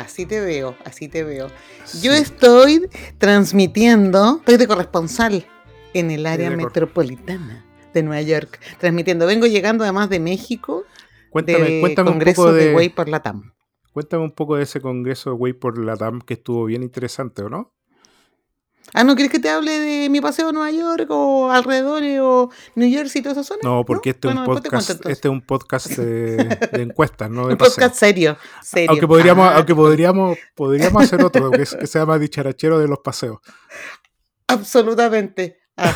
Así te veo, así te veo. Yo estoy transmitiendo, estoy de corresponsal en el área metropolitana de Nueva York, transmitiendo. Vengo llegando además de México, cuéntame, del cuéntame Congreso un poco de, de Way por Latam. Cuéntame un poco de ese Congreso de Way por Latam que estuvo bien interesante, ¿o no? Ah, ¿no quieres que te hable de mi paseo a Nueva York o alrededores o New Jersey y toda esa zona? No, porque este, Bueno, es un cuento, podcast, este es un podcast de, de encuestas, no de Un podcast paseo. serio, serio. Aunque podríamos, Ah, aunque podríamos, podríamos hacer otro que, que se llama Dicharachero de los Paseos. Absolutamente. Ah.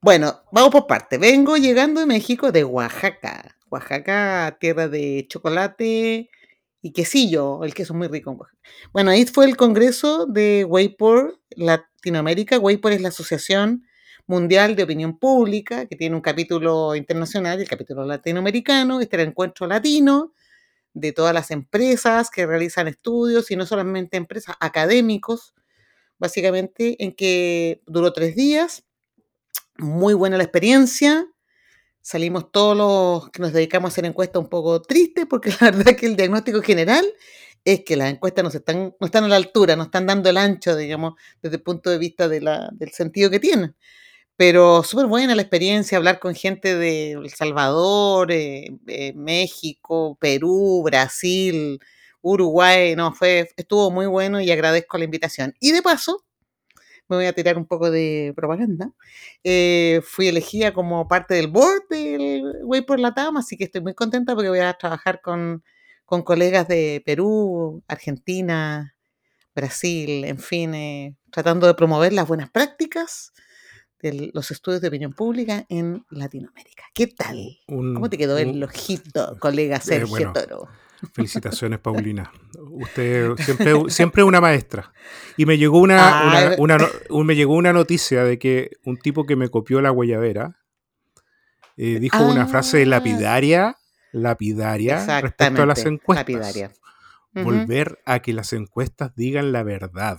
Bueno, vamos por parte. Vengo llegando de México, de Oaxaca. Oaxaca, tierra de chocolate y quesillo. El queso es muy rico. Bueno, ahí fue el congreso de Waypor Latinoamérica. Waypor es la Asociación Mundial de Opinión Pública, que tiene un capítulo internacional y el capítulo latinoamericano. Este era el encuentro latino de todas las empresas que realizan estudios y no solamente empresas académicos, básicamente en que duró tres días. Muy buena la experiencia. Salimos todos los que nos dedicamos a hacer encuestas un poco tristes porque la verdad es que el diagnóstico general es que las encuestas no, están, no están a la altura, no están dando el ancho, digamos, desde el punto de vista de la- del sentido que tienen. Pero súper buena la experiencia, hablar con gente de El Salvador, eh, eh, México, Perú, Brasil, Uruguay, no, fue, estuvo muy bueno y agradezco la invitación. Y de paso, me voy a tirar un poco de propaganda. eh, fui elegida como parte del board del Way por la Tama, así que estoy muy contenta porque voy a trabajar con, con colegas de Perú, Argentina, Brasil, en fin, eh, tratando de promover las buenas prácticas de los estudios de opinión pública en Latinoamérica. ¿Qué tal? Un- ¿Cómo te quedó un- el ojito, colega Sergio bueno. Toro? Felicitaciones, Paulina. Usted siempre, siempre una maestra. Y me llegó una, Ah, una- me llegó una noticia de que un tipo que me copió la guayabera eh, dijo una frase Ah. lapidaria, lapidaria respecto a las encuestas. lapidaria. Volver a que las encuestas digan la verdad.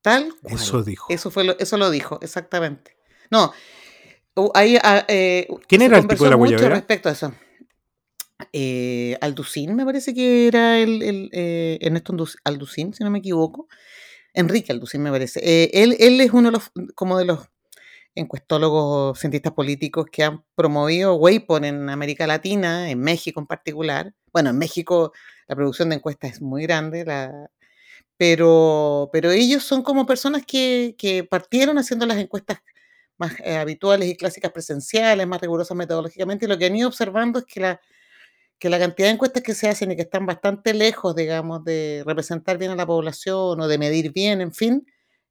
Tal cual. Eso dijo. Eso fue lo, eso lo dijo, exactamente. No, hu- ahí ah, eh, ¿Quién era el tipo de la guayabera? respecto a eso. Eh, Alducín, me parece que era el, el, eh, Ernesto Alducín, si no me equivoco. Enrique Alducín, me parece. Eh, él, es uno de los, como de los encuestólogos, cientistas políticos que han promovido Waypor en América Latina, en México en particular. Bueno, en México la producción de encuestas es muy grande, pero, pero ellos son como personas que, que partieron haciendo las encuestas más eh, habituales y clásicas presenciales, más rigurosas metodológicamente, y lo que han ido observando es que la, que la cantidad de encuestas que se hacen y que están bastante lejos, digamos, de representar bien a la población o de medir bien, en fin,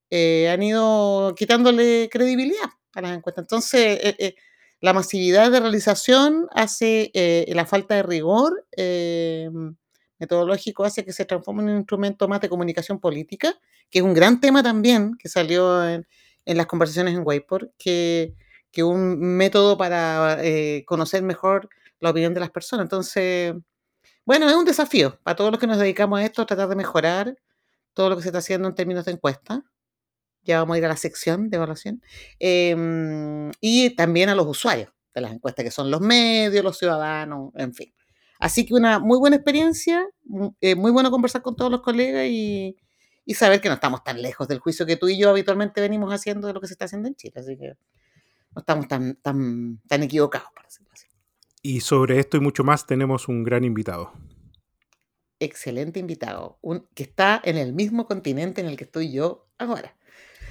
eh, han ido quitándole credibilidad a las encuestas. Entonces, eh, eh, la masividad de realización hace eh, la falta de rigor eh, metodológico hace que se transforme en un instrumento más de comunicación política, que es un gran tema también que salió en, en las conversaciones en Wayport, que, que un método para eh, conocer mejor la opinión de las personas. Entonces, bueno, es un desafío para todos los que nos dedicamos a esto, tratar de mejorar todo lo que se está haciendo en términos de encuesta. Ya vamos a ir a la sección de evaluación. Eh, y también a los usuarios de las encuestas, que son los medios, los ciudadanos, en fin. Así que una muy buena experiencia, eh, muy bueno conversar con todos los colegas y, y saber que no estamos tan lejos del juicio que tú y yo habitualmente venimos haciendo de lo que se está haciendo en Chile. Así que no estamos tan, tan, tan equivocados, por decirlo. Y sobre esto y mucho más tenemos un gran invitado. Excelente invitado, un, que está en el mismo continente en el que estoy yo ahora.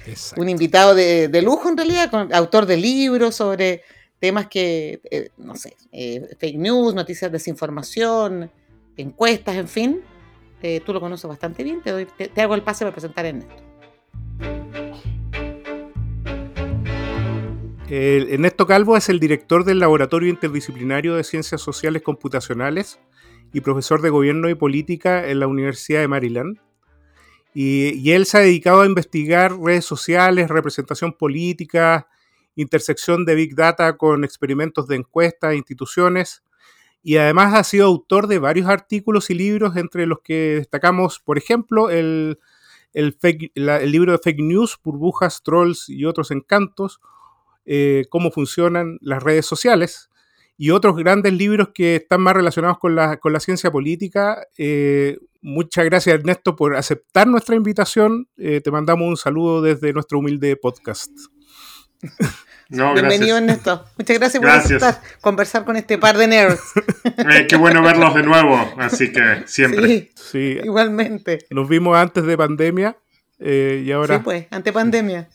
Exacto. Un invitado de, de lujo en realidad, con- autor de libros sobre temas que, eh, no sé, eh, fake news, noticias de desinformación, encuestas, en fin. Eh, tú lo conoces bastante bien, te, doy, te, te hago el pase para presentar a Ernesto. El- Ernesto Calvo es el director del Laboratorio Interdisciplinario de Ciencias Sociales Computacionales y profesor de gobierno y política en la Universidad de Maryland. Y, él se ha dedicado a investigar redes sociales, representación política, intersección de Big Data con experimentos de encuestas, instituciones, y además ha sido autor de varios artículos y libros, entre los que destacamos, por ejemplo, el, libro de Fake News, Burbujas, Trolls y otros encantos, eh, cómo funcionan las redes sociales, y otros grandes libros que están más relacionados con la, con la ciencia política. Eh, muchas gracias Ernesto por aceptar nuestra invitación. Eh, te mandamos un saludo desde nuestro humilde podcast. Bienvenido Ernesto. Muchas gracias, por aceptar conversar con este par de nerds. Eh, qué bueno verlos de nuevo, así que siempre. Sí, igualmente. Nos vimos antes de pandemia y ahora... Sí, pues, ante pandemia.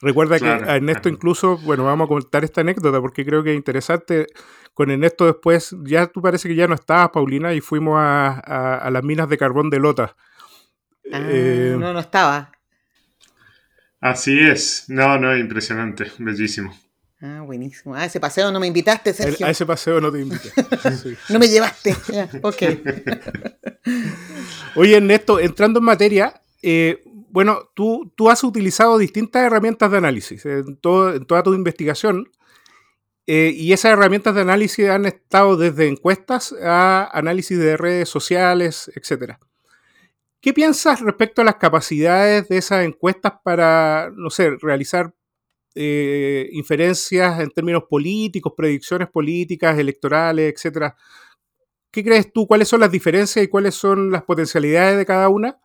Recuerda que a Ernesto incluso, bueno, vamos a contar esta anécdota porque creo que es interesante con Ernesto después, ya tú parece que ya no estabas, Paulina, y fuimos a, las minas de carbón de Lota. Ah, eh, no, no estaba. Así es. No, no, impresionante, bellísimo. Ah, buenísimo. A ese paseo no me invitaste, Sergio. A ese paseo no te invité. no me llevaste. ok. Oye, Ernesto, entrando en materia, eh, bueno, tú, tú has utilizado distintas herramientas de análisis en, toda tu investigación. Eh, y esas herramientas de análisis han estado desde encuestas a análisis de redes sociales, etc. ¿Qué piensas respecto a las capacidades de esas encuestas para, no sé, realizar eh, inferencias en términos políticos, predicciones políticas, electorales, etcétera? ¿Qué crees tú? ¿Cuáles son las diferencias y cuáles son las potencialidades de cada una?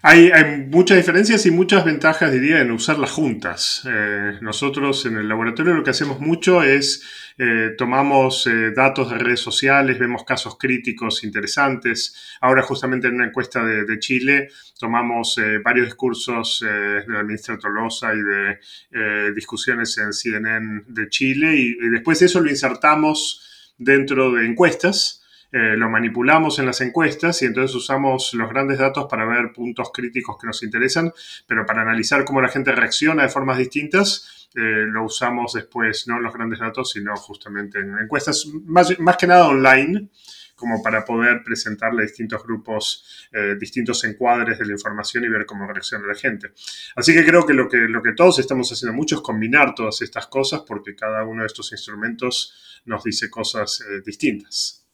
Hay, muchas diferencias y muchas ventajas, diría, en usarlas juntas. Eh, nosotros en el laboratorio lo que hacemos mucho es eh, tomamos eh, datos de redes sociales, vemos casos críticos interesantes. Ahora justamente en una encuesta de, Chile tomamos varios discursos de la ministra Tolosa y de discusiones en CNN de Chile y después eso lo insertamos dentro de encuestas eh, lo manipulamos en las encuestas y entonces usamos los grandes datos para ver puntos críticos que nos interesan, pero para analizar cómo la gente reacciona de formas distintas, eh, lo usamos después, no en los grandes datos, sino justamente en encuestas, más, que nada online, como para poder presentarle a distintos grupos, eh, distintos encuadres de la información y ver cómo reacciona la gente. Así que creo que lo, que lo que todos estamos haciendo mucho es combinar todas estas cosas porque cada uno de estos instrumentos nos dice cosas distintas.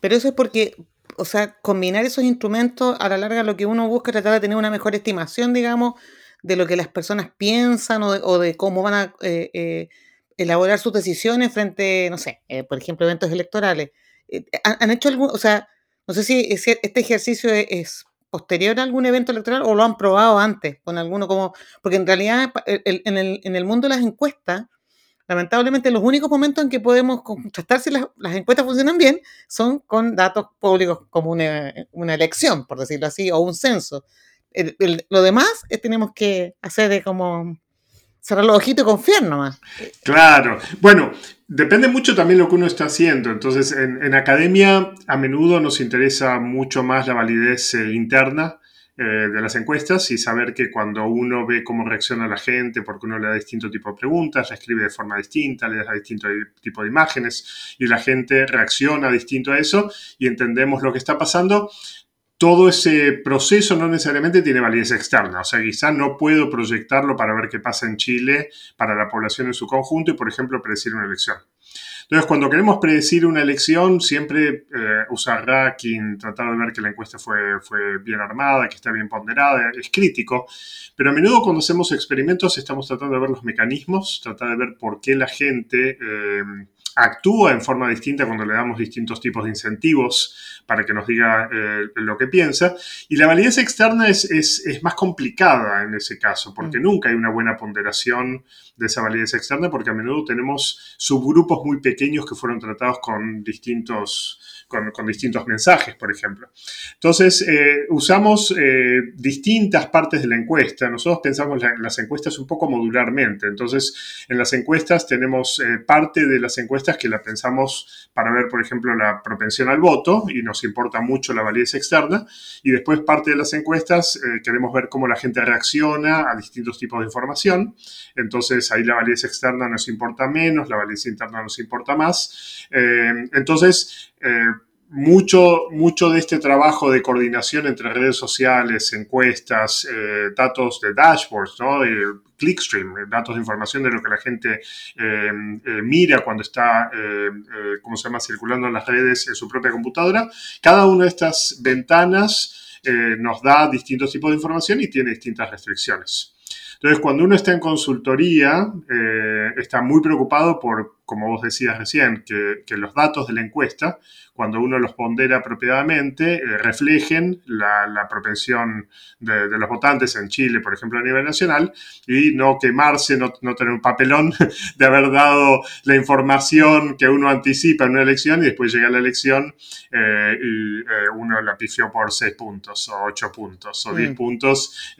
Pero eso es porque, o sea, combinar esos instrumentos a la larga lo que uno busca es tratar de tener una mejor estimación, digamos, de lo que las personas piensan o de, cómo van a eh, eh, elaborar sus decisiones frente, no sé, eh, por ejemplo, eventos electorales. ¿Han, hecho algún, o sea, no sé si este ejercicio es, posterior a algún evento electoral o lo han probado antes con alguno como, porque en realidad en, el, en el mundo de las encuestas, lamentablemente los únicos momentos en que podemos contrastar si las, encuestas funcionan bien son con datos públicos como una, elección, por decirlo así, o un censo. lo demás es, tenemos que hacer de como cerrar los ojitos y confiar nomás. Claro. Bueno, depende mucho también lo que uno está haciendo. Entonces, en, academia a menudo nos interesa mucho más la validez eh, interna eh, de las encuestas y saber que cuando uno ve cómo reacciona la gente, porque uno le da distinto tipo de preguntas, la escribe de forma distinta, le da distinto tipo de imágenes y la gente reacciona distinto a eso y entendemos lo que está pasando, todo ese proceso no necesariamente tiene validez externa. O sea, quizás no puedo proyectarlo para ver qué pasa en Chile para la población en su conjunto y, por ejemplo, predecir una elección. Entonces, cuando queremos predecir una elección, siempre eh, usar racking, tratar de ver que la encuesta fue, fue bien armada, que está bien ponderada, es crítico. Pero a menudo cuando hacemos experimentos estamos tratando de ver los mecanismos, tratar de ver por qué la gente... Eh, actúa en forma distinta cuando le damos distintos tipos de incentivos para que nos diga eh, lo que piensa. Y la validez externa es, es, más complicada en ese caso, porque mm. nunca hay una buena ponderación de esa validez externa, porque a menudo tenemos subgrupos muy pequeños que fueron tratados con distintos con, distintos mensajes, por ejemplo. Entonces, eh, usamos eh, distintas partes de la encuesta. Nosotros pensamos en las encuestas un poco modularmente. Entonces, en las encuestas tenemos parte de las encuestas que la pensamos para ver, por ejemplo, la propensión al voto y nos importa mucho la validez externa. Y después parte de las encuestas eh, queremos ver cómo la gente reacciona a distintos tipos de información. Entonces ahí la validez externa nos importa menos, la validez interna nos importa más. Eh, entonces, eh, mucho, mucho de este trabajo de coordinación entre redes sociales, encuestas, eh, datos de dashboards, ¿no? clickstream, datos de información de lo que la gente eh, eh, mira cuando está, ¿cómo se llama?, circulando en las redes en su propia computadora. Cada una de estas ventanas nos da distintos tipos de información y tiene distintas restricciones. Entonces, cuando uno está en consultoría, eh, está muy preocupado por, como vos decías recién, que, los datos de la encuesta, cuando uno los pondera apropiadamente, eh, reflejen la, propensión de, los votantes en Chile, por ejemplo, a nivel nacional, y no quemarse, no, tener un papelón de haber dado la información que uno anticipa en una elección y después llega la elección eh, y uno la pifió por 6 puntos, o 8 puntos, o 10 mm. puntos.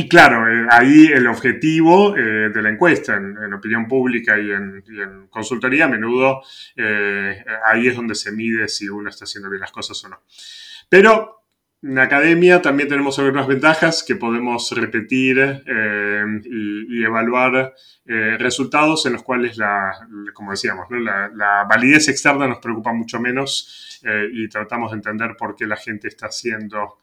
Y claro, eh, ahí el objetivo eh, de la encuesta en, opinión pública y en, consultoría a menudo eh, ahí es donde se mide si uno está haciendo bien las cosas o no. Pero en academia también tenemos algunas ventajas que podemos repetir y, evaluar resultados en los cuales, la, como decíamos, la, la, validez externa nos preocupa mucho menos y tratamos de entender por qué la gente está haciendo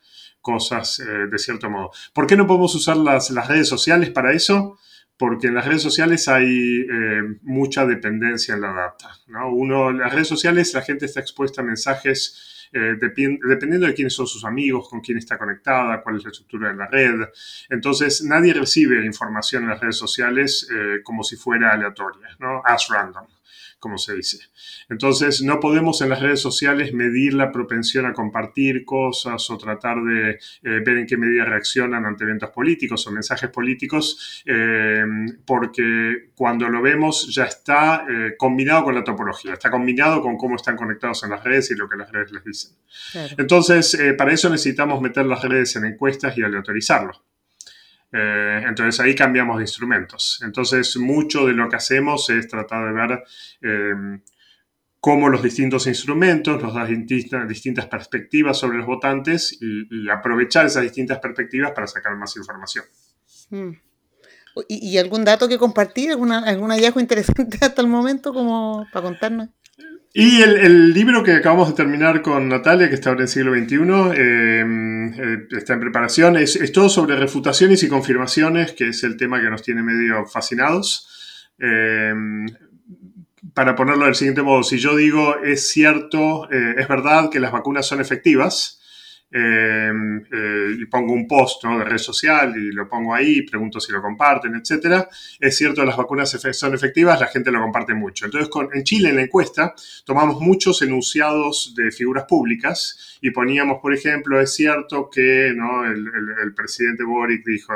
cosas eh, de cierto modo. ¿Por qué no podemos usar las, redes sociales para eso? Porque en las redes sociales hay eh, mucha dependencia en la data. ¿no? En las redes sociales la gente está expuesta a mensajes eh, dependiendo de quiénes son sus amigos, con quién está conectada, cuál es la estructura de la red. Entonces, nadie recibe información en las redes sociales como si fuera aleatoria, ¿no? As random como se dice. Entonces, no podemos en las redes sociales medir la propensión a compartir cosas o tratar de eh, ver en qué medida reaccionan ante eventos políticos o mensajes políticos, eh, porque cuando lo vemos ya está eh, combinado con la topología, está combinado con cómo están conectados en las redes y lo que las redes les dicen. Entonces, para eso necesitamos meter las redes en encuestas y aleatorizarlo. Eh, entonces ahí cambiamos de instrumentos. Entonces mucho de lo que hacemos es tratar de ver em, cómo los distintos instrumentos nos dan distintas, perspectivas sobre los votantes y, aprovechar esas distintas perspectivas para sacar más información. Mm. ¿Y, algún dato que compartir? ¿Alguna, ¿Algún hallazgo interesante hasta el momento como para contarnos? Y el, libro que acabamos de terminar con Natalia, que está ahora en el siglo XXI, em, eh, está en preparación, es, todo sobre refutaciones y confirmaciones, que es el tema que nos tiene medio fascinados. Em, para ponerlo del siguiente modo, si yo digo es cierto, eh, es verdad que las vacunas son efectivas, Em, eh, y pongo un post de red social y lo pongo ahí, pregunto si lo comparten, etc. Es cierto, las vacunas son efectivas, la gente lo comparte mucho. Entonces, en Chile, en la encuesta, tomamos muchos enunciados de figuras públicas y poníamos, por ejemplo, es cierto que ¿no? el, presidente Boric dijo,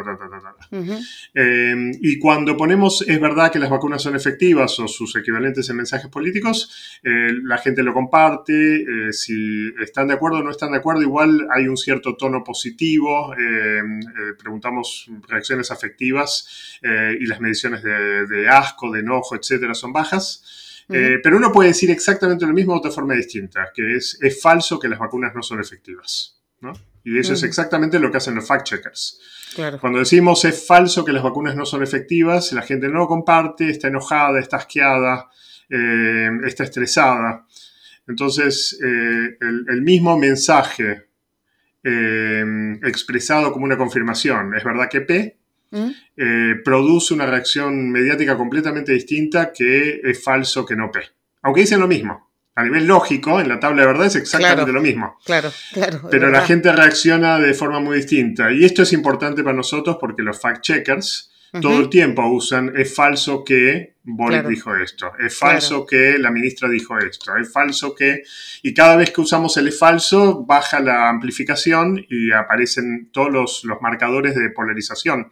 em, y cuando ponemos es verdad que las vacunas son efectivas o sus equivalentes en mensajes políticos, eh, la gente lo comparte, eh, si están de acuerdo o no están de acuerdo, igual hay un cierto tono positivo, eh, eh, preguntamos reacciones afectivas eh, y las mediciones de, asco, de enojo, etcétera, son bajas. pero uno puede decir exactamente lo mismo de otra forma distinta, que es, es falso que las vacunas no son efectivas. Y eso es exactamente lo que hacen los fact-checkers. Cuando decimos es falso que las vacunas no son efectivas, la gente no lo comparte, está enojada, está asqueada, está estresada. Entonces, el, mismo mensaje eh, expresado como una confirmación. Es verdad que P ¿Mm? eh, produce una reacción mediática completamente distinta que es falso que no P. Aunque dicen lo mismo. A nivel lógico, en la tabla de verdad es exactamente lo mismo. Claro, claro. Pero la gente reacciona de forma muy distinta. Y esto es importante para nosotros porque los fact-checkers todo el tiempo usan es falso que Boric dijo esto, es falso que la ministra dijo esto, es falso que... Y cada vez que usamos el es falso, baja la amplificación y aparecen todos los, marcadores de polarización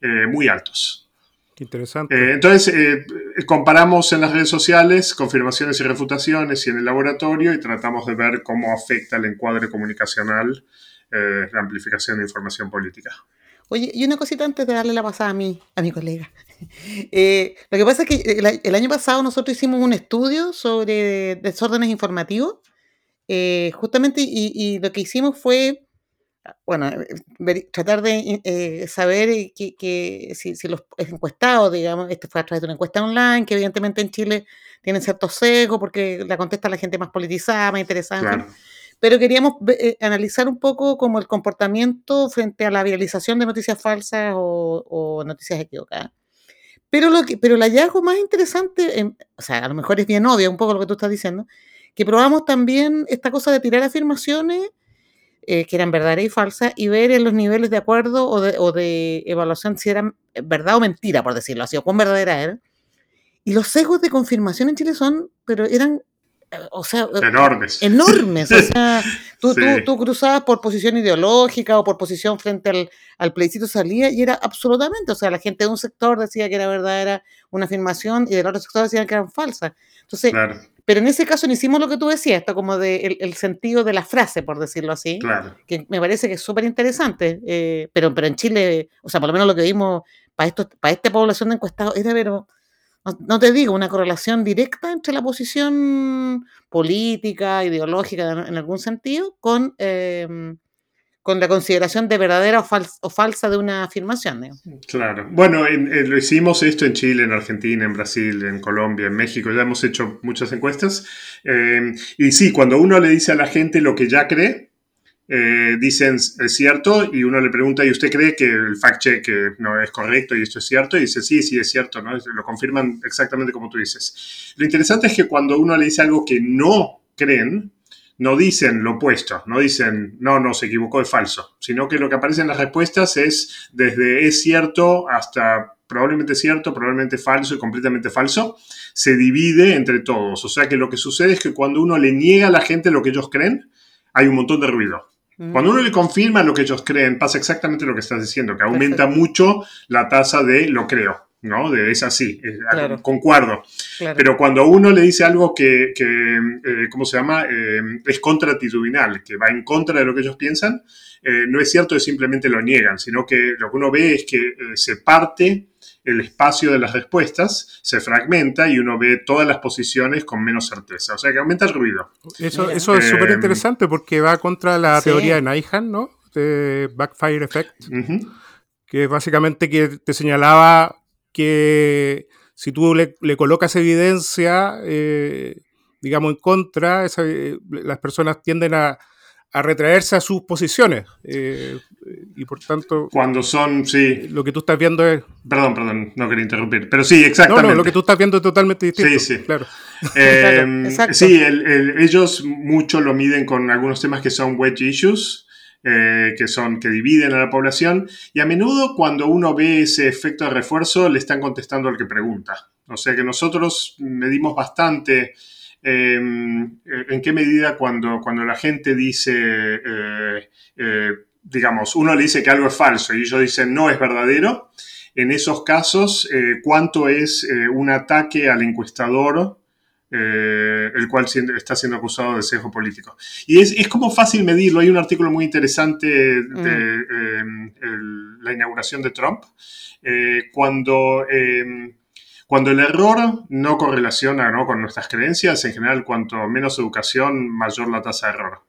eh, muy altos. interesante. Eh, entonces, eh, comparamos en las redes sociales confirmaciones y refutaciones y en el laboratorio y tratamos de ver cómo afecta el encuadre comunicacional la amplificación de información política. Oye, y una cosita antes de darle la pasada a mí, a mi colega. Eh, lo que pasa es que el, año pasado nosotros hicimos un estudio sobre desórdenes informativos, eh, justamente, y, lo que hicimos fue, bueno, tratar de saber que, si, los encuestados, digamos, este fue a través de una encuesta online, que evidentemente en Chile tienen cierto sesgo porque la contesta la gente más politizada, más interesada. Pero queríamos eh, analizar un poco como el comportamiento frente a la viralización de noticias falsas o, noticias equivocadas. Pero, lo que, pero el hallazgo más interesante, o sea, a lo mejor es bien obvio un poco lo que tú estás diciendo, que probamos también esta cosa de tirar afirmaciones eh, que eran verdaderas y falsas y ver en los niveles de acuerdo o de, o de evaluación si eran verdad o mentira, por decirlo así, o cuán verdadera eran. Y los sesgos de confirmación en Chile son, pero eran o sea, eh, enormes. Enormes. O sea, tú, tú, cruzabas por posición ideológica o por posición frente al, al plebiscito salía y era absolutamente, o sea, la gente de un sector decía que era verdadera una afirmación y del otro sector decían que eran falsas. Entonces, pero en ese caso no hicimos lo que tú decías, esto como de el, sentido de la frase, por decirlo así, que me parece que es súper interesante, eh, pero, pero en Chile, o sea, por lo menos lo que vimos para, esto, para esta población de encuestados era, pero no, te digo, una correlación directa entre la posición política, ideológica en algún sentido, con, em, con la consideración de verdadera o, falsa de una afirmación. Claro. Bueno, lo hicimos esto en Chile, en Argentina, en Brasil, en Colombia, en México, ya hemos hecho muchas encuestas. Em, y sí, cuando uno le dice a la gente lo que ya cree, eh, dicen es cierto y uno le pregunta, ¿y usted cree que el fact-check no es correcto y esto es cierto? Y dice, sí, sí, es cierto, ¿no? Lo confirman exactamente como tú dices. Lo interesante es que cuando uno le dice algo que no creen, no dicen lo opuesto, no dicen, no, no, se equivocó, es falso, sino que lo que aparece en las respuestas es desde es cierto hasta probablemente cierto, probablemente falso y completamente falso, se divide entre todos. O sea que lo que sucede es que cuando uno le niega a la gente lo que ellos creen, hay un montón de ruido. Cuando uno le confirma lo que ellos creen, pasa exactamente lo que estás diciendo, que aumenta mucho la tasa de lo creo, ¿no? De es así, concuerdo. Pero cuando uno le dice algo que, eh, ¿cómo se llama? Eh, es contratitudinal, que va en contra de lo que ellos piensan, eh, no es cierto que simplemente lo niegan, sino que lo que uno ve es que se parte el espacio de las respuestas se fragmenta y uno ve todas las posiciones con menos certeza. O sea que aumenta el ruido. Eso, eso es súper interesante porque va contra la teoría de Naihan, ¿no? De Backfire Effect. Que básicamente que te señalaba que si tú le, colocas evidencia, eh, digamos, en contra, eh, las personas tienden a, a retraerse a sus posiciones. Eh, y por tanto. Cuando son, sí. Lo que tú estás viendo es. Perdón, perdón, no quería interrumpir. Pero sí, exactamente. No, no, lo que tú estás viendo es totalmente distinto. Sí, sí. Claro. Eh, sí, ellos mucho lo miden con algunos temas que son wedge issues. Eh, que son que dividen a la población y a menudo cuando uno ve ese efecto de refuerzo le están contestando al que pregunta. O sea que nosotros medimos bastante Em, en qué medida cuando, cuando la gente dice, eh, eh, digamos, uno le dice que algo es falso y ellos dicen no es verdadero, en esos casos, cuánto es un ataque al encuestador el cual está siendo acusado de sesgo político. Y es, es, como fácil medirlo. Hay un artículo muy interesante de mm. em, la inauguración de Trump, cuando em, cuando el error no correlaciona ¿no? con nuestras creencias, en general, cuanto menos educación, mayor la tasa de error.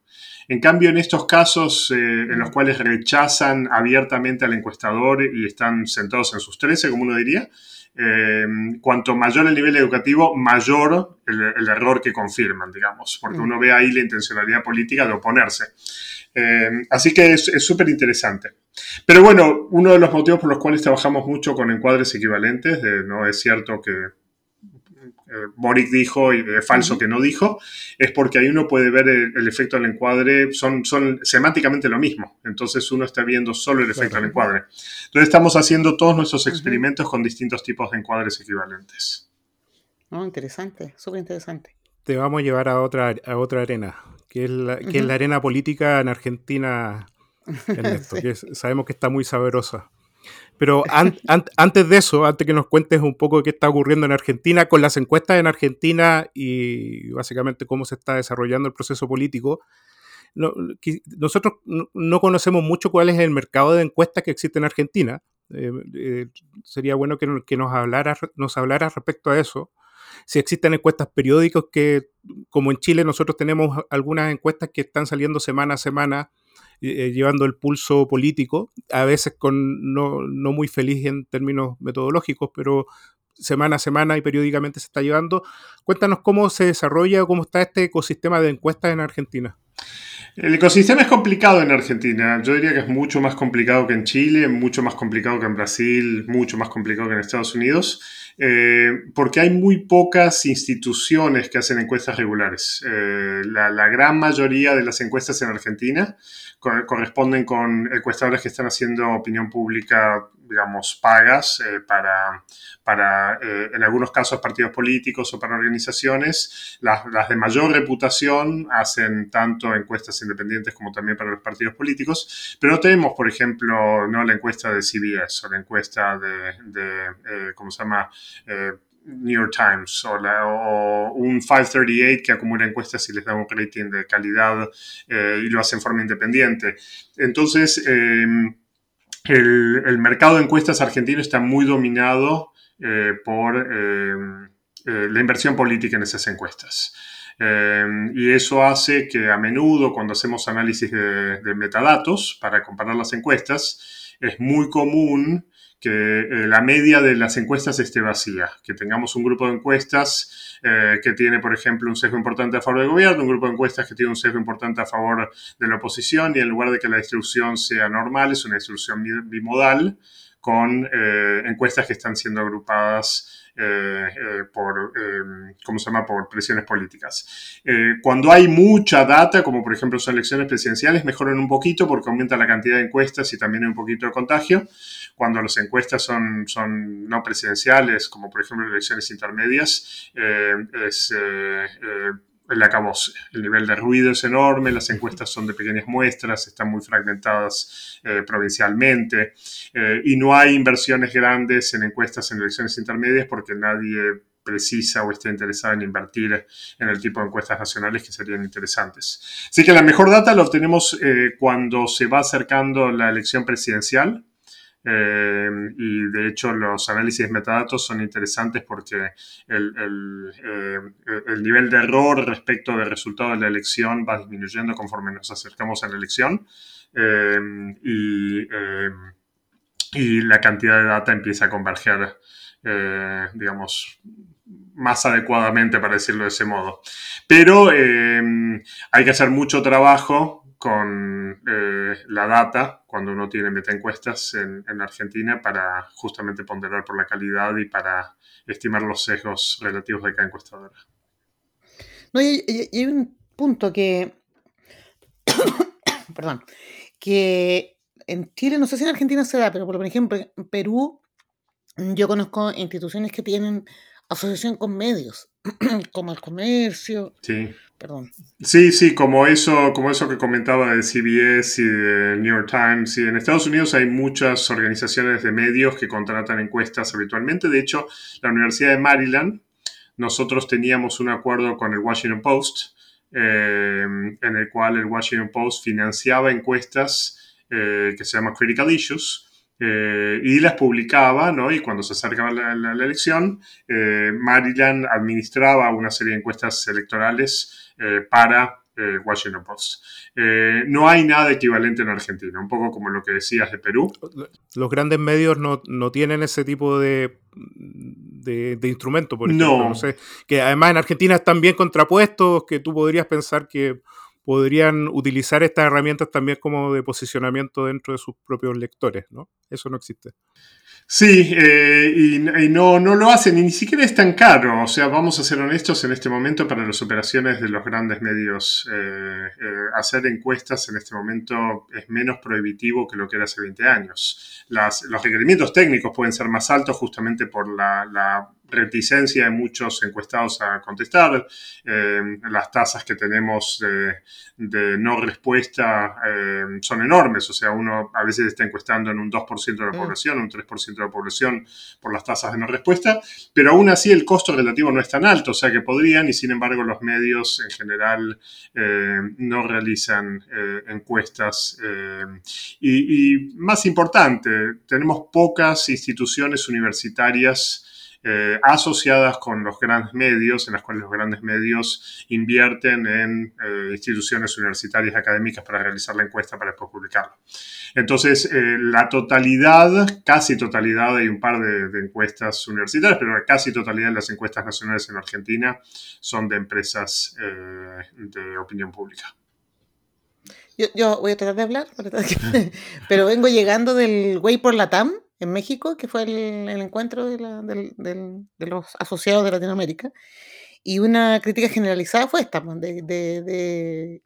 En cambio, en estos casos eh, en los cuales rechazan abiertamente al encuestador y están sentados en sus 13, como uno diría, eh, cuanto mayor el nivel educativo, mayor el, error que confirman, digamos, porque mm. uno ve ahí la intencionalidad política de oponerse. Eh, así que es súper interesante. Pero bueno, uno de los motivos por los cuales trabajamos mucho con encuadres equivalentes, no es cierto que eh, Boric dijo y de falso que no dijo, es porque ahí uno puede ver el, efecto del encuadre, son, son semánticamente lo mismo, entonces uno está viendo solo el efecto del encuadre. Entonces estamos haciendo todos nuestros experimentos con distintos tipos de encuadres equivalentes. Oh, interesante, súper interesante. Te vamos a llevar a otra, a otra arena, que es la, que es la arena política en Argentina sabemos que está muy sabrosa. Pero antes de eso, antes que nos cuentes un poco qué está ocurriendo en Argentina, con las encuestas en Argentina y básicamente cómo se está desarrollando el proceso político, nosotros no conocemos mucho cuál es el mercado de encuestas que existe en Argentina. sería bueno que, nos, hablara, nos hablara respecto a eso. Si existen encuestas periódicas que, como en Chile, nosotros tenemos algunas encuestas que están saliendo semana a semana, llevando el pulso político, a veces con no, no, muy feliz en términos metodológicos, pero semana a semana y periódicamente se está llevando. Cuéntanos cómo se desarrolla cómo está este ecosistema de encuestas en Argentina. El ecosistema es complicado en Argentina. Yo diría que es mucho más complicado que en Chile, mucho más complicado que en Brasil, mucho más complicado que en Estados Unidos, eh, porque hay muy pocas instituciones que hacen encuestas regulares. Eh, la, la, gran mayoría de las encuestas en Argentina corresponden con encuestadores que están haciendo opinión pública, digamos, pagas eh, para, para eh, en algunos casos, partidos políticos o para organizaciones. Las, de mayor reputación hacen tanto encuestas independientes como también para los partidos políticos, pero no tenemos, por ejemplo, no la encuesta de CBS o la encuesta de, de eh, ¿cómo se llama? New York Times o, un 538 que acumula encuestas y les da un rating de calidad eh, y lo hace en forma independiente. Entonces, em, el, mercado de encuestas argentino está muy dominado eh, por em, eh, la inversión política en esas encuestas. Y eso hace que a menudo cuando hacemos análisis de metadatos para comparar las encuestas, es muy común que eh, la media de las encuestas esté vacía, que tengamos un grupo de encuestas eh, que tiene, por ejemplo, un sesgo importante a favor del gobierno, un grupo de encuestas que tiene un sesgo importante a favor de la oposición y en lugar de que la distribución sea normal, es una distribución bimodal con eh, encuestas que están siendo agrupadas eh, eh, por, em, ¿cómo se llama?, por presiones políticas. Eh, cuando hay mucha data, como por ejemplo son elecciones presidenciales, mejoran un poquito porque aumenta la cantidad de encuestas y también hay un poquito de contagio. Cuando las encuestas son, son no presidenciales, como por ejemplo elecciones intermedias, es el acabose. El nivel de ruido es enorme, las encuestas son de pequeñas muestras, están muy fragmentadas eh, provincialmente eh, y no hay inversiones grandes en encuestas en elecciones intermedias porque nadie precisa o está interesado en invertir en el tipo de encuestas nacionales que serían interesantes. Así que la mejor data la obtenemos eh, cuando se va acercando la elección presidencial eh, y de hecho los análisis de metadatos son interesantes porque el, el, eh, el, nivel de error respecto del resultado de la elección va disminuyendo conforme nos acercamos a la elección eh, y, y, la cantidad de data empieza a converger, digamos, más adecuadamente, para decirlo de ese modo. Pero hay que hacer mucho trabajo con eh, la data cuando uno tiene metaencuestas en, en Argentina para justamente ponderar por la calidad y para estimar los sesgos relativos de cada encuestadora. No, y, hay un punto que, perdón, que en Chile, no sé si en Argentina se da, pero por ejemplo en Perú yo conozco instituciones que tienen asociación con medios, como el comercio. Sí Perdón. Sí, sí, como eso, como eso que comentaba de CBS y de New York Times. Y en Estados Unidos hay muchas organizaciones de medios que contratan encuestas habitualmente. De hecho, la Universidad de Maryland, nosotros teníamos un acuerdo con el Washington Post, eh, en el cual el Washington Post financiaba encuestas eh, que se llaman Critical Issues. Eh, y las publicaba, ¿no? Y cuando se acercaba la, la elección, Maryland administraba una serie de encuestas electorales eh, para eh, Washington Post. Eh, no hay nada equivalente en Argentina, un poco como lo que decías de Perú. Los grandes medios no, tienen ese tipo de, de, instrumento, por ejemplo. No. sé, que además en Argentina están bien contrapuestos, que tú podrías pensar que podrían utilizar estas herramientas también como de posicionamiento dentro de sus propios lectores, ¿no? Eso no existe. Sí, eh, y, no, no lo hacen, y ni siquiera es tan caro. O sea, vamos a ser honestos en este momento para las operaciones de los grandes medios. Eh, eh, hacer encuestas en este momento es menos prohibitivo que lo que era hace 20 años. Los requerimientos técnicos pueden ser más altos justamente por la, reticencia de muchos encuestados a contestar, eh, las tasas que tenemos de, no respuesta eh, son enormes, o sea, uno a veces está encuestando en un 2% de la mm. población, un 3% de la población por las tasas de no respuesta, pero aún así el costo relativo no es tan alto, o sea que podrían y sin embargo los medios en general eh, no realizan encuestas. Y, y más importante, tenemos pocas instituciones universitarias eh, asociadas con los grandes medios, en las cuales los grandes medios invierten en eh, instituciones universitarias académicas para realizar la encuesta para después publicarla. Entonces, eh, la totalidad, casi totalidad, hay un par de, encuestas universitarias, pero la casi totalidad de las encuestas nacionales en Argentina son de empresas de opinión pública. Yo, voy a tratar de hablar, pero vengo llegando del Way por la TAM, en México, que fue el, encuentro de, los asociados de Latinoamérica, y una crítica generalizada fue esta, pues, de,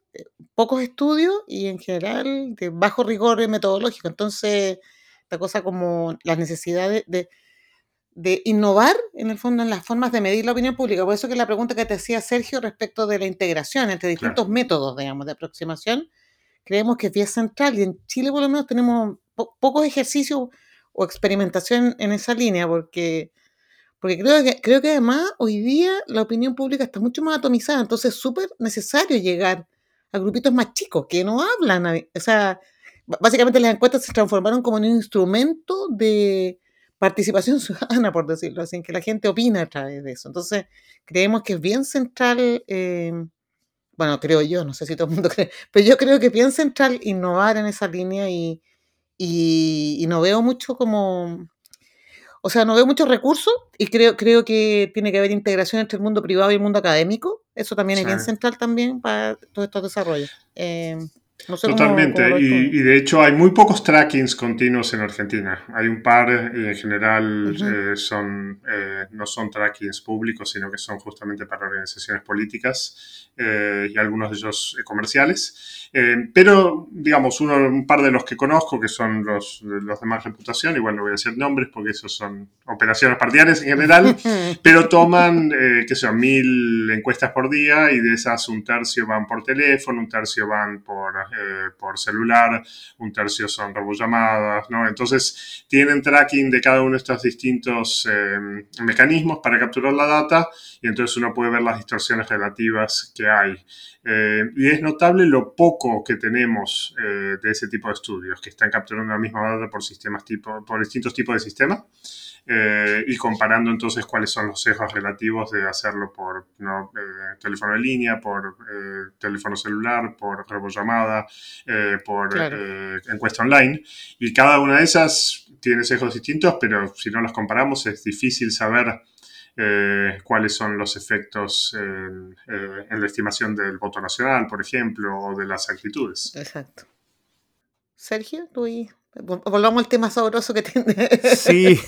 pocos estudios y en general de bajo rigor metodológico. Entonces, esta cosa como las necesidades de, innovar, en el fondo, en las formas de medir la opinión pública. Por eso que la pregunta que te hacía Sergio respecto de la integración entre distintos métodos, digamos, de aproximación, creemos que es bien central y en Chile por lo menos tenemos pocos ejercicios o experimentación en esa línea, porque, porque creo, que, creo que además hoy día la opinión pública está mucho más atomizada, entonces es súper necesario llegar a grupitos más chicos que no hablan. O sea, básicamente las encuestas se transformaron como en un instrumento de participación ciudadana, por decirlo así, en que la gente opina a través de eso. Entonces, creemos que es bien central, eh, bueno, creo yo, no sé si todo el mundo cree, pero yo creo que es bien central innovar en esa línea y, y, no veo mucho como, o sea, no veo muchos recursos y creo, creo que tiene que haber integración entre el mundo privado y el mundo académico. Eso también es bien central también para todos estos desarrollos. Eh, Totalmente, y, de hecho hay muy pocos trackings continuos en Argentina. Hay un par y en general eh, son, eh, no son trackings públicos, sino que son justamente para organizaciones políticas eh, y algunos de ellos comerciales. pero, digamos, uno, un par de los que conozco, que son los, los de más reputación, igual no voy a decir nombres porque esos son operaciones partidarias en general, pero toman, qué sé mil encuestas por día y de esas un tercio van por teléfono, un tercio van por eh, por celular, un tercio son robollamadas, ¿no? Entonces tienen tracking de cada uno de estos distintos eh, mecanismos para capturar la data y entonces uno puede ver las distorsiones relativas que hay. Eh, y es notable lo poco que tenemos de ese tipo de estudios, que están capturando la misma data por, sistemas tipo, por distintos tipos de sistemas. Eh, y comparando entonces cuáles son los sesgos relativos de hacerlo por eh, teléfono en línea, por eh, teléfono celular, por llamada, por encuesta online. Y cada una de esas tiene sesgos distintos, pero si no los comparamos es difícil saber cuáles son los efectos en, la estimación del voto nacional, por ejemplo, o de las actitudes. Exacto. Sergio, tú y Volvamos al tema sabroso que tiene. Sí,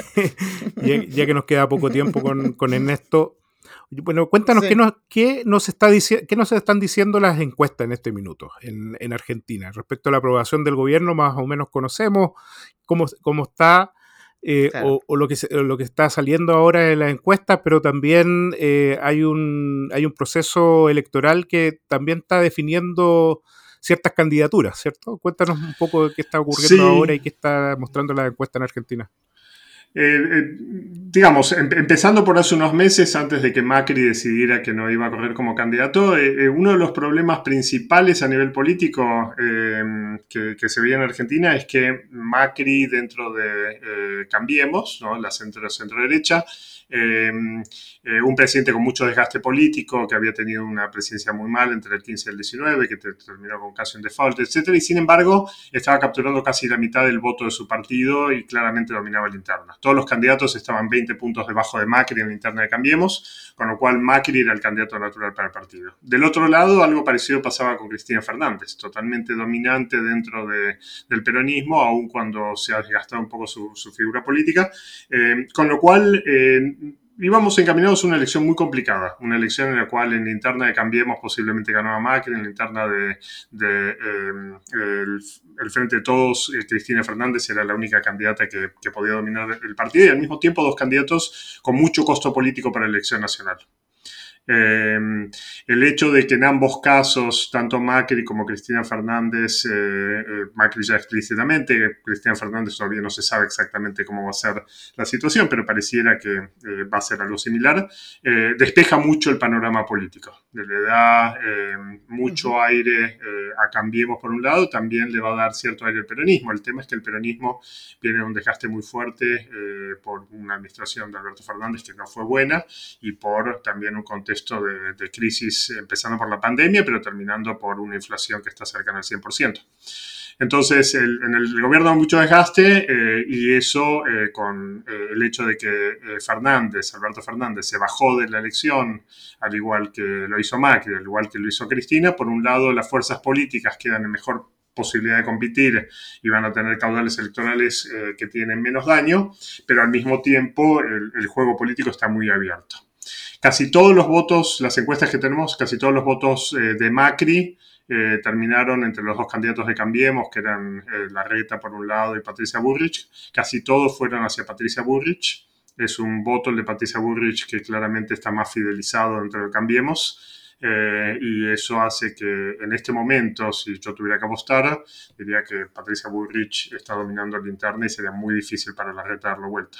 ya, que nos queda poco tiempo con, Ernesto. Bueno, cuéntanos qué, nos, qué, nos está qué nos están diciendo las encuestas en este minuto en, Argentina. Respecto a la aprobación del gobierno, más o menos conocemos cómo, cómo está eh, o, lo, que, lo que está saliendo ahora en las encuestas, pero también eh, hay, un, hay un proceso electoral que también está definiendo ciertas candidaturas, ¿cierto? Cuéntanos un poco de qué está ocurriendo ahora y qué está mostrando la encuesta en Argentina. Eh, eh, digamos, em, empezando por hace unos meses, antes de que Macri decidiera que no iba a correr como candidato, eh, uno de los problemas principales a nivel político em, que, se veía en Argentina es que Macri dentro de Cambiemos, ¿no? la em, un presidente con mucho desgaste político, que había tenido una presidencia muy mal entre el 15 y el 19, que terminó con casi un default, etc. Y sin embargo, estaba capturando casi la mitad del voto de su partido y claramente dominaba el interno. Todos los candidatos estaban 20 puntos debajo de Macri en la interna de Cambiemos, con lo cual Macri era el candidato natural para el partido. Del otro lado, algo parecido pasaba con Cristina Fernández, totalmente dominante dentro del peronismo, aun cuando se ha desgastado un poco su, figura política, eh, con lo cual... Eh, íbamos encaminados a una elección muy complicada, una elección en la cual en la interna de Cambiemos posiblemente ganaba Macri, en la interna de, em, el, Frente de Todos, eh, Cristina Fernández era la única candidata que, que podía dominar el partido y al mismo tiempo dos candidatos con mucho costo político para la elección nacional. Em, el hecho de que en ambos casos, tanto Macri como Cristina Fernández, eh, eh, Macri ya explícitamente, Cristina Fernández todavía no se sabe exactamente cómo va a ser la situación, pero pareciera que eh, va a ser algo similar, despeja mucho el panorama político. Le da mucho aire a Cambiemos por un lado, también le va a dar cierto aire al peronismo. El tema es que el peronismo viene de un desgaste muy fuerte por una administración de Alberto Fernández que no fue buena y por también un contexto de, crisis, empezando por la pandemia, pero terminando por una inflación que está cercana al 100%. Entonces, en el gobierno hay mucho desgaste eh, y eso eh, con eh, el hecho de que Fernández, Alberto Fernández, se bajó de la elección, al igual que lo hizo Macri, al igual que lo hizo Cristina, por un lado las fuerzas políticas quedan en mejor posibilidad de competir y van a tener caudales electorales que tienen menos daño, pero al mismo tiempo el juego político está muy abierto casi todos los votos, las encuestas que tenemos, casi todos los votos eh, de Macri eh, terminaron entre los dos candidatos de Cambiemos, que eran eh, Larreta por un lado y Patricia Burrich. Casi todos fueron hacia Patricia Burrich. Es un voto de Patricia Burrich que claramente está más fidelizado dentro de Cambiemos. Eh, y eso hace que en este momento, si yo tuviera que apostar, diría que Patricia Bullrich está dominando el internet y sería muy difícil para la red darlo vuelta.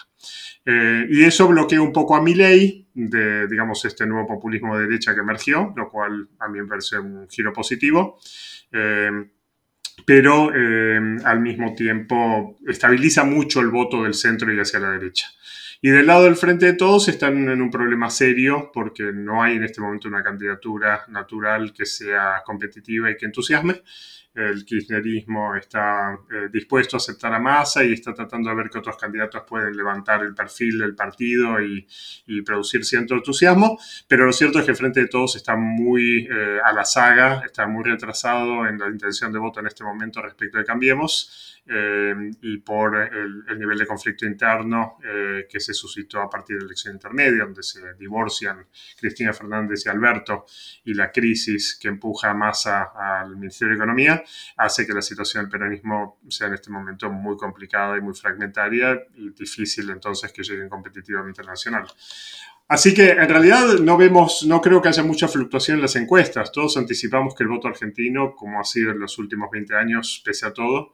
Eh, y eso bloquea un poco a mi ley de, digamos, este nuevo populismo de derecha que emergió, lo cual a mí me parece un giro positivo. Eh, pero al mismo tiempo estabiliza mucho el voto del centro y hacia la derecha. Y del lado del Frente de Todos están en un problema serio porque no hay en este momento una candidatura natural que sea competitiva y que entusiasme el kirchnerismo está eh, dispuesto a aceptar a Massa y está tratando de ver que otros candidatos pueden levantar el perfil del partido y, producir cierto entusiasmo, pero lo cierto es que el Frente de Todos está muy eh, a la saga, está muy retrasado en la intención de voto en este momento respecto de Cambiemos. Eh, y por el, el, nivel de conflicto interno que se suscitó a partir de la elección intermedia, donde se divorcian Cristina Fernández y Alberto, y la crisis que empuja Massa al Ministerio de Economía, hace que la situación del peronismo sea en este momento muy complicada y muy fragmentaria y difícil entonces que lleguen competitivamente internacional. Así que en realidad no vemos, no creo que haya mucha fluctuación en las encuestas. Todos anticipamos que el voto argentino, como ha sido en los últimos 20 años, pese a todo,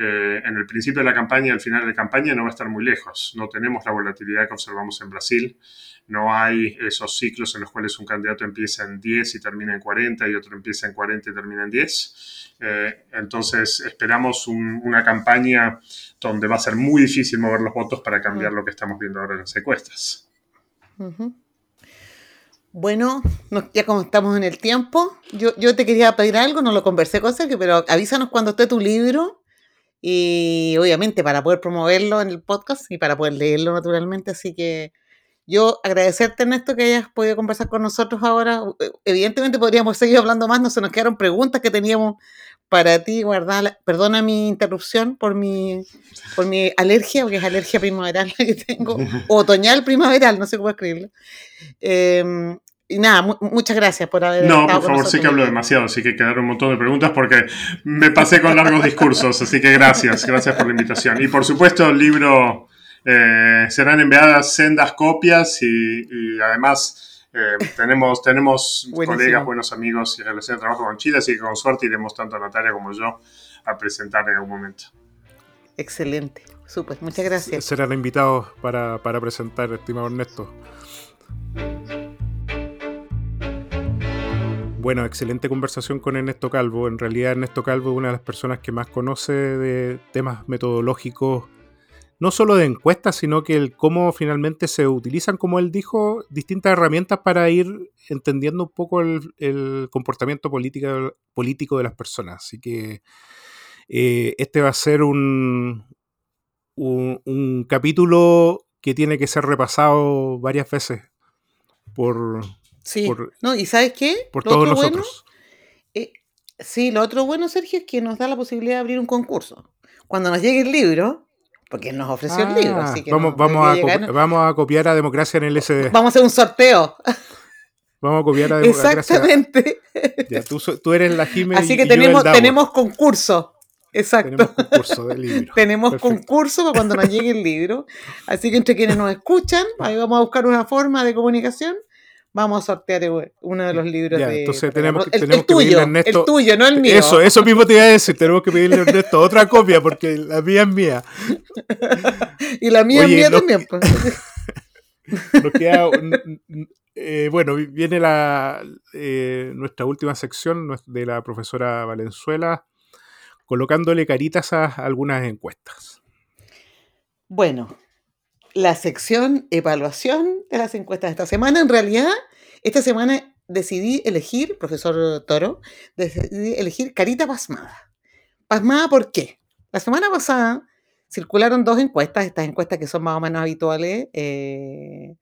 eh, en el principio de la campaña y al final de la campaña no va a estar muy lejos. No tenemos la volatilidad que observamos en Brasil. No hay esos ciclos en los cuales un candidato empieza en 10 y termina en 40 y otro empieza en 40 y termina en 10. Eh, entonces esperamos una campaña donde va a ser muy difícil mover los votos para cambiar lo que estamos viendo ahora en las encuestas. Bueno, ya como estamos en el tiempo, yo, yo te quería pedir algo, no lo conversé con Sergio, pero avísanos cuando esté tu libro y obviamente para poder promoverlo en el podcast y para poder leerlo naturalmente. Así que yo agradecerte, Ernesto, que hayas podido conversar con nosotros ahora. E, evidentemente podríamos seguir hablando más, no se nos quedaron preguntas que teníamos para ti, guardar. Perdona mi interrupción por mi, por mi alergia, porque es alergia primaveral que tengo, otoñal primaveral, no sé cómo escribirlo. Em, y nada, muchas gracias por haber No, por favor, sí que hablo demasiado, así que quedaron un montón de preguntas porque me pasé con largos discursos, así que gracias, gracias por la invitación. Y por supuesto, el libro eh, serán enviadas sendas copias y, además eh, tenemos, tenemos colegas, buenos amigos y relación de trabajo con Chile, así que con suerte iremos tanto Natalia como yo a presentar en algún momento. Excelente, súper, muchas gracias. Serán invitados para, para presentar, estimado Ernesto. Bueno, excelente conversación con Ernesto Calvo. En realidad Ernesto Calvo es una de las personas que más conoce de temas metodológicos, no solo de encuestas, sino que el cómo finalmente se utilizan, como él dijo, distintas herramientas para ir entendiendo un poco el, comportamiento político, político de las personas. Así que eh, este va a ser un, un capítulo que tiene que ser repasado varias veces por, Sí. no, y ¿sabes qué? Por todos nosotros. Eh, sí, lo otro bueno, Sergio, es que nos da la posibilidad de abrir un concurso. Cuando nos llegue el libro, porque nos ofreció el libro. Ah, Así que vamos, no- vamos, a llegar- vamos a copiar a Democracia en el SD. vamos a hacer un sorteo. Vamos a copiar a Democracia. Exactamente. Ya, tú, tú eres la Jime Así que y yo el tenemos, tenemos concurso. Exacto. Tenemos concurso de libro. Tenemos Perfecto. concurso para cuando nos llegue el libro. Así que entre quienes nos escuchan, ahí vamos a buscar una forma de comunicación. Vamos a sortear uno de los libros Ya, de. entonces tenemos la- que- el, tenemos el que pedirle tuyo, a Ernesto- el tuyo, no el mío. Eso, eso mismo te iba a decir. Tenemos que pedirle a Ernesto otra copia porque la mía es mía. Y la mía Oye, es mía no- también. pues. Nos queda eh, bueno, viene la, eh, nuestra última sección de la profesora Valenzuela colocándole caritas a algunas encuestas. Bueno, la sección evaluación de las encuestas de esta semana. En realidad, esta semana decidí elegir, profesor Toro, decidí elegir Carita Pasmada. ¿Pasmada por qué? La semana pasada circularon dos encuestas, estas encuestas que son más o menos habituales, eh,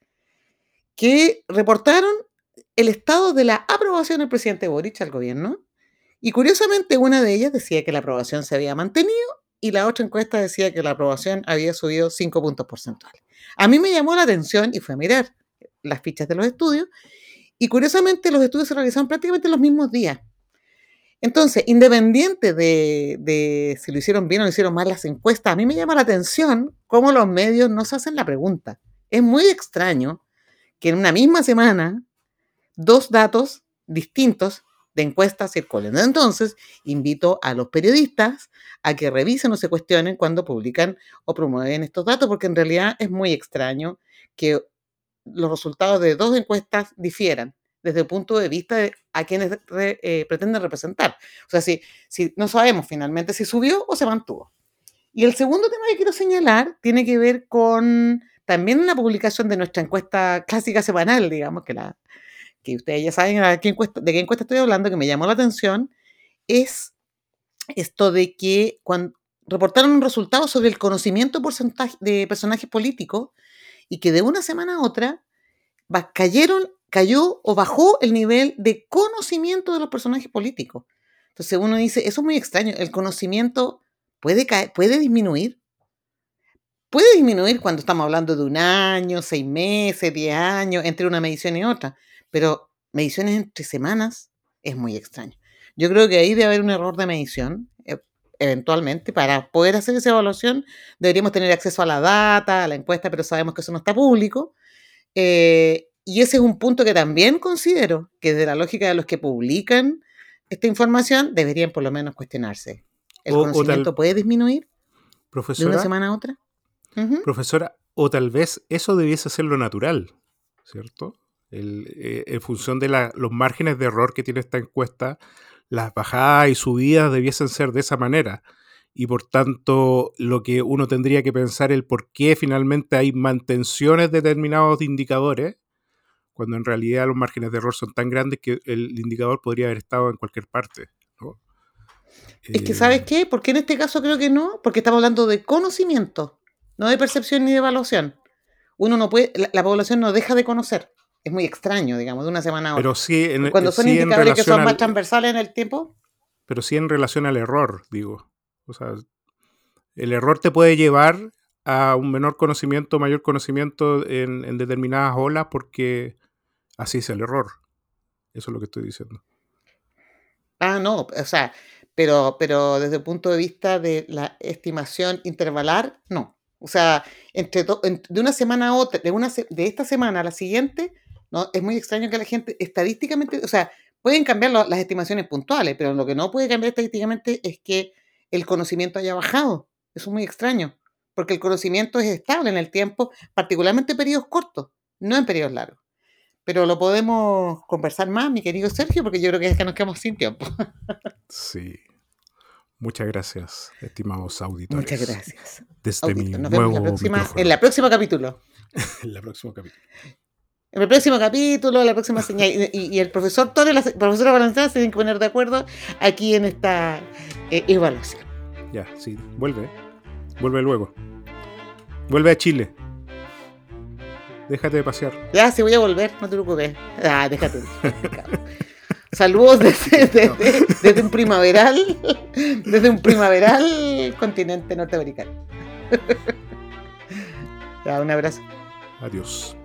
que reportaron el estado de la aprobación del presidente Boric al gobierno. Y curiosamente, una de ellas decía que la aprobación se había mantenido y la otra encuesta decía que la aprobación había subido 5 puntos porcentuales. A mí me llamó la atención y fue a mirar las fichas de los estudios y curiosamente los estudios se realizaron prácticamente los mismos días. Entonces, independiente de, si lo hicieron bien o lo hicieron mal las encuestas, a mí me llama la atención cómo los medios no se hacen la pregunta. Es muy extraño que en una misma semana dos datos distintos de encuestas circulen. Entonces, invito a los periodistas a que revisen o se cuestionen cuando publican o promueven estos datos, porque en realidad es muy extraño que los resultados de dos encuestas difieran desde el punto de vista de a quienes re- eh, pretenden representar. O sea, si, si no sabemos finalmente si subió o se mantuvo. Y el segundo tema que quiero señalar tiene que ver con también una publicación de nuestra encuesta clásica semanal, digamos, que, la, que ustedes ya saben a qué encuesta- de qué encuesta estoy hablando, que me llamó la atención, es esto de que cuando reportaron un resultado sobre el conocimiento porcentaje de personajes políticos y que de una semana a otra cayeron, cayó o bajó el nivel de conocimiento de los personajes políticos. Entonces uno dice, eso es muy extraño, el conocimiento puede, caer, puede disminuir. Puede disminuir cuando estamos hablando de un año, seis meses, diez años, entre una medición y otra, pero mediciones entre semanas es muy extraño. Yo creo que ahí debe haber un error de medición, eventualmente, para poder hacer esa evaluación deberíamos tener acceso a la data, a la encuesta, pero sabemos que eso no está público. Eh, y ese es un punto que también considero que de la lógica de los que publican esta información deberían por lo menos cuestionarse. ¿El O- o tal- conocimiento puede disminuir de una semana a otra? Profesora, o tal vez eso debiese ser lo natural, ¿cierto? El, eh, en función de la- los márgenes de error que tiene esta encuesta, las bajadas y subidas debiesen ser de esa manera. Y por tanto, lo que uno tendría que pensar el por qué finalmente hay mantenciones de determinados indicadores, cuando en realidad los márgenes de error son tan grandes que el indicador podría haber estado en cualquier parte. ¿no? Es que, Eh, ¿sabes qué? Porque en este caso creo que no, porque estamos hablando de conocimiento, no de percepción ni de evaluación. Uno no puede, la, la población no deja de conocer. Es muy extraño, digamos, de una semana a otra. Pero sí en, Cuando son sí indicadores que son más al- transversales en el tiempo, pero sí en relación al error, digo. O sea, el error te puede llevar a un menor conocimiento, mayor conocimiento en, en determinadas olas porque así es el error. Eso es lo que estoy diciendo. Ah, no, o sea, pero, pero desde el punto de vista de la estimación intervalar, no. O sea, entre de una semana a otra, de, una, se- de esta semana a la siguiente, no, es muy extraño que la gente estadísticamente, o sea, pueden cambiar lo- las estimaciones puntuales, pero lo que no puede cambiar estadísticamente es que el conocimiento haya bajado. Eso es muy extraño, porque el conocimiento es estable en el tiempo, particularmente en periodos cortos, no en periodos largos. Pero lo podemos conversar más, mi querido Sergio, porque yo creo que es que nos quedamos sin tiempo. Sí. Muchas gracias, estimados auditores. Muchas gracias. Desde mi Nos vemos nuevo la próxima, micrófono. en la próxima capítulo. En la próxima capítulo. En el próximo capítulo, la próxima señal. Y, y- y el profesor Torres y la profesora Valenzuela se tienen que poner de acuerdo aquí en esta eh, evaluación. Ya, sí, vuelve. Vuelve luego. Vuelve a Chile. Déjate de pasear. Ya, sí voy a volver, no te preocupes. Ah, déjate. Saludos desde, desde- desde un primaveral, desde un primaveral continente norteamericano. ya, un abrazo. Adiós.